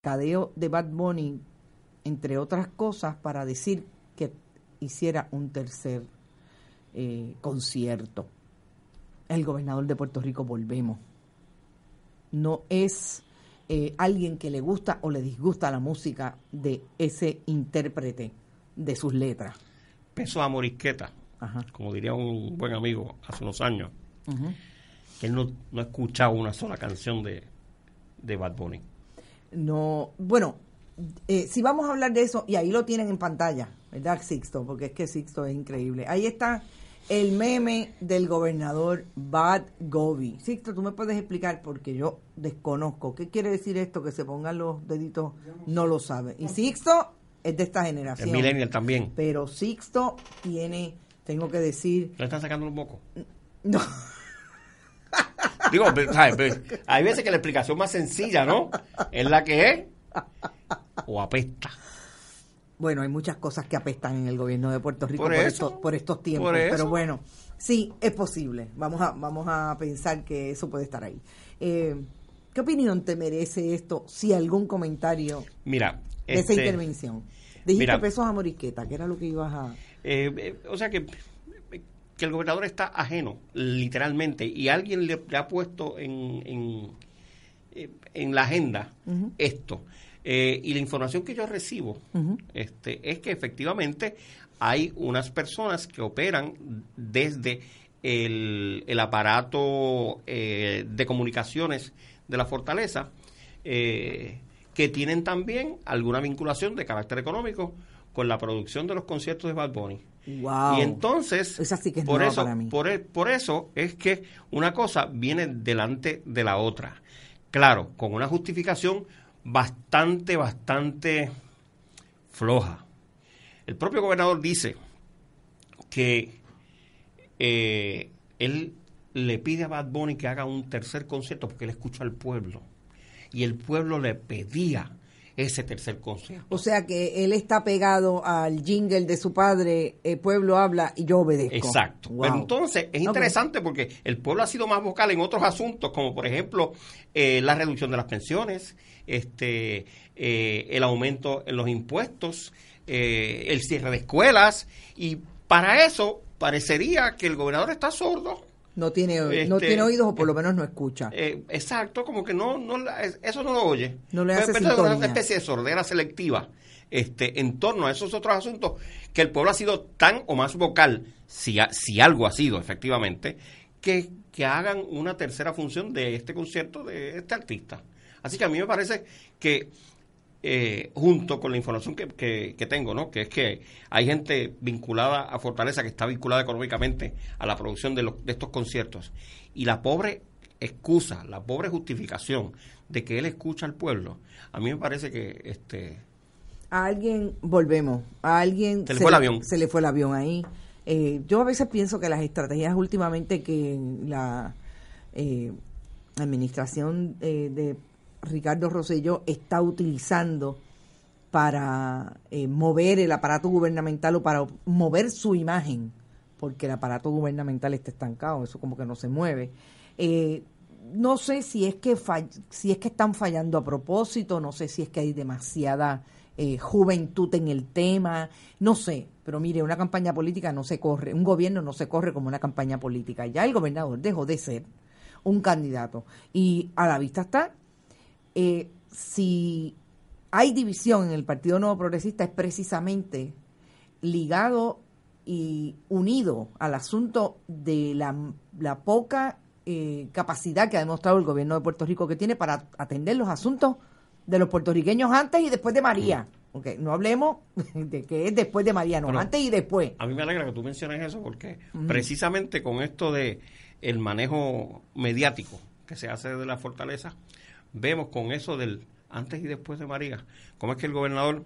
cadeo de Bad Bunny, entre otras cosas, para decir que hiciera un tercer eh, concierto. El gobernador de Puerto Rico, volvemos. No es eh, alguien que le gusta o le disgusta la música de ese intérprete de sus letras. Peso a Morisqueta, como diría un buen amigo hace unos años, que él no, no ha escuchado una sola canción de, de Bad Bunny. No, bueno, eh, si vamos a hablar de eso, y ahí lo tienen en pantalla, ¿verdad, Sixto? Porque es que Sixto es increíble. Ahí está el meme del gobernador Bad Gobi. Sixto, tú me puedes explicar porque yo desconozco. ¿Qué quiere decir esto? Que se pongan los deditos, no lo sabe. Y Sixto es de esta generación. El millennial también. Pero Sixto tiene, tengo que decir... ¿Le están sacando un poco? No. Digo, hay veces que la explicación más sencilla, ¿no? Es la que es o apesta. Bueno, hay muchas cosas que apestan en el gobierno de Puerto Rico por, estos, por estos tiempos, pero bueno, sí, es posible. Vamos a, vamos a pensar que eso puede estar ahí. Eh, ¿Qué opinión te merece esto? Si algún comentario Mira, de esa este, intervención. Dijiste pesos a Morisqueta, que era lo que ibas a... Eh, eh, o sea que que el gobernador está ajeno, literalmente, y alguien le, ha puesto en, en, en la agenda esto. Eh, y la información que yo recibo este, es que efectivamente hay unas personas que operan desde el, el aparato eh, de comunicaciones de la fortaleza, eh, que tienen también alguna vinculación de carácter económico con la producción de los conciertos de Bad Bunny. Y entonces, por, eso, Por, e, por eso es que una cosa viene delante de la otra. Claro, con una justificación bastante, bastante floja. El propio gobernador dice que eh, él le pide a Bad Bunny que haga un tercer concierto porque él escucha al pueblo. Y el pueblo le pedía ese tercer concierto. O sea que él está pegado al jingle de su padre, el pueblo habla y yo obedezco. Exacto. Pero entonces es interesante porque el pueblo ha sido más vocal en otros asuntos, como por ejemplo eh, la reducción de las pensiones, este, eh, el aumento en los impuestos, eh, el cierre de escuelas, y para eso parecería que el gobernador está sordo no tiene, no este, tiene oídos o por lo menos no escucha. Eh, exacto, como que no, no, eso no lo oye. No le hace una especie de sordera selectiva este, en torno a esos otros asuntos que el pueblo ha sido tan o más vocal, si, si algo ha sido efectivamente, que, que hagan una tercera función de este concierto de este artista. Así que a mí me parece que eh, junto con la información que, que, tengo, ¿no? que es que hay gente vinculada a Fortaleza que está vinculada económicamente a la producción de, los, de estos conciertos. Y la pobre excusa, la pobre justificación de que él escucha al pueblo, a mí me parece que... este A alguien, volvemos, a alguien... Se le fue el avión. Se le fue el avión ahí. Eh, yo a veces pienso que las estrategias últimamente que la eh, administración de Ricardo Rosselló está utilizando para eh, mover el aparato gubernamental o para mover su imagen, porque el aparato gubernamental está estancado, eso como que no se mueve. Eh, no sé si es que si es que están fallando a propósito, no sé si es que hay demasiada eh, juventud en el tema, no sé, pero mire, una campaña política no se corre, un gobierno no se corre como una campaña política. Ya el gobernador dejó de ser un candidato y a la vista está eh, si hay división en el Partido Nuevo Progresista es precisamente ligado y unido al asunto de la, poca eh, capacidad que ha demostrado el gobierno de Puerto Rico que tiene para atender los asuntos de los puertorriqueños antes y después de María. Okay, no hablemos de que es después de María, no, antes y después. A mí me alegra que tú menciones eso porque precisamente con esto de el manejo mediático que se hace de la fortaleza, vemos con eso del antes y después de María, cómo es que el gobernador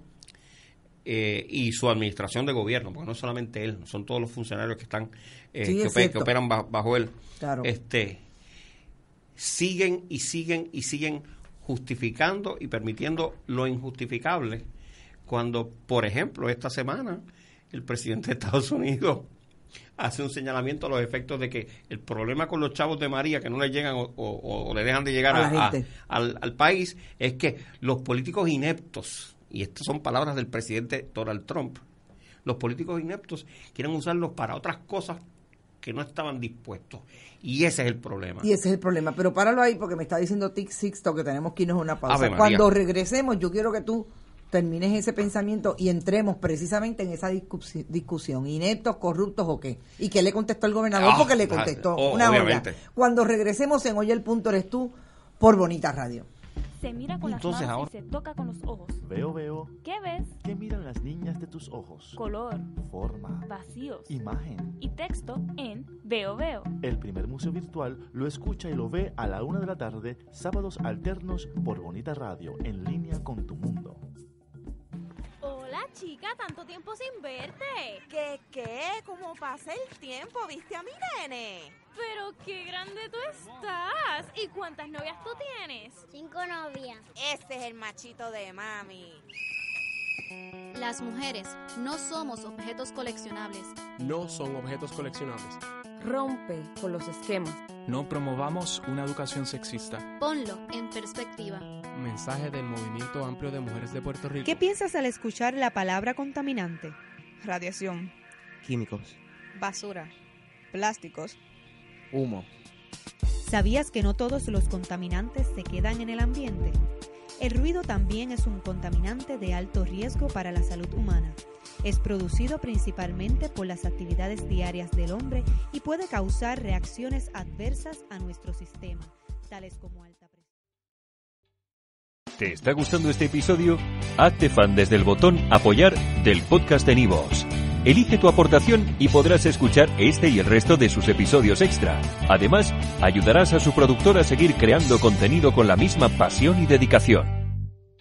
eh, y su administración de gobierno, porque no solamente él, son todos los funcionarios que están eh, que, operan bajo, él, este, siguen y siguen y siguen justificando y permitiendo lo injustificable cuando, por ejemplo, esta semana el presidente de Estados Unidos hace un señalamiento a los efectos de que el problema con los chavos de María que no le llegan o, le dejan de llegar al, al país es que los políticos ineptos, y estas son palabras del presidente Donald Trump, los políticos ineptos quieren usarlos para otras cosas que no estaban dispuestos. Y ese es el problema. Y ese es el problema. Pero páralo ahí porque me está diciendo Tic Sixto que tenemos que irnos a una pausa. Cuando regresemos, yo quiero que tú termines ese pensamiento y entremos precisamente en esa discusión, ineptos, corruptos o qué. ¿Y qué le contestó el gobernador? Ah, porque le contestó oh, una hora. Cuando regresemos en Oye el Punto eres tú por Bonita Radio. Se mira con las manos y se toca con los ojos. Veo, veo. ¿Qué ves? ¿Qué miran las niñas de tus ojos? Color. Forma. Vacíos. Imagen. Y texto en Veo, veo. El primer museo virtual lo escucha y lo ve a la una de la tarde, sábados alternos por Bonita Radio, en línea con tu mundo. Hola chica, tanto tiempo sin verte. ¿Qué qué? ¿Cómo pasa el tiempo? ¿Viste a mi nene? Pero qué grande tú estás. ¿Y cuántas novias tú tienes? Cinco novias. Ese es el machito de mami. Las mujeres no somos objetos coleccionables. No son objetos coleccionables. Rompe con los esquemas. No promovamos una educación sexista. Ponlo en perspectiva. Mensaje del Movimiento Amplio de Mujeres de Puerto Rico. ¿Qué piensas al escuchar la palabra contaminante? Radiación. Químicos. Basura. Plásticos. Humo. ¿Sabías que no todos los contaminantes se quedan en el ambiente? El ruido también es un contaminante de alto riesgo para la salud humana. Es producido principalmente por las actividades diarias del hombre y puede causar reacciones adversas a nuestro sistema, tales como alta presión. ¿Te está gustando este episodio? Hazte fan desde el botón apoyar del podcast de Nivos. Elige tu aportación y podrás escuchar este y el resto de sus episodios extra. Además, ayudarás a su productor a seguir creando contenido con la misma pasión y dedicación.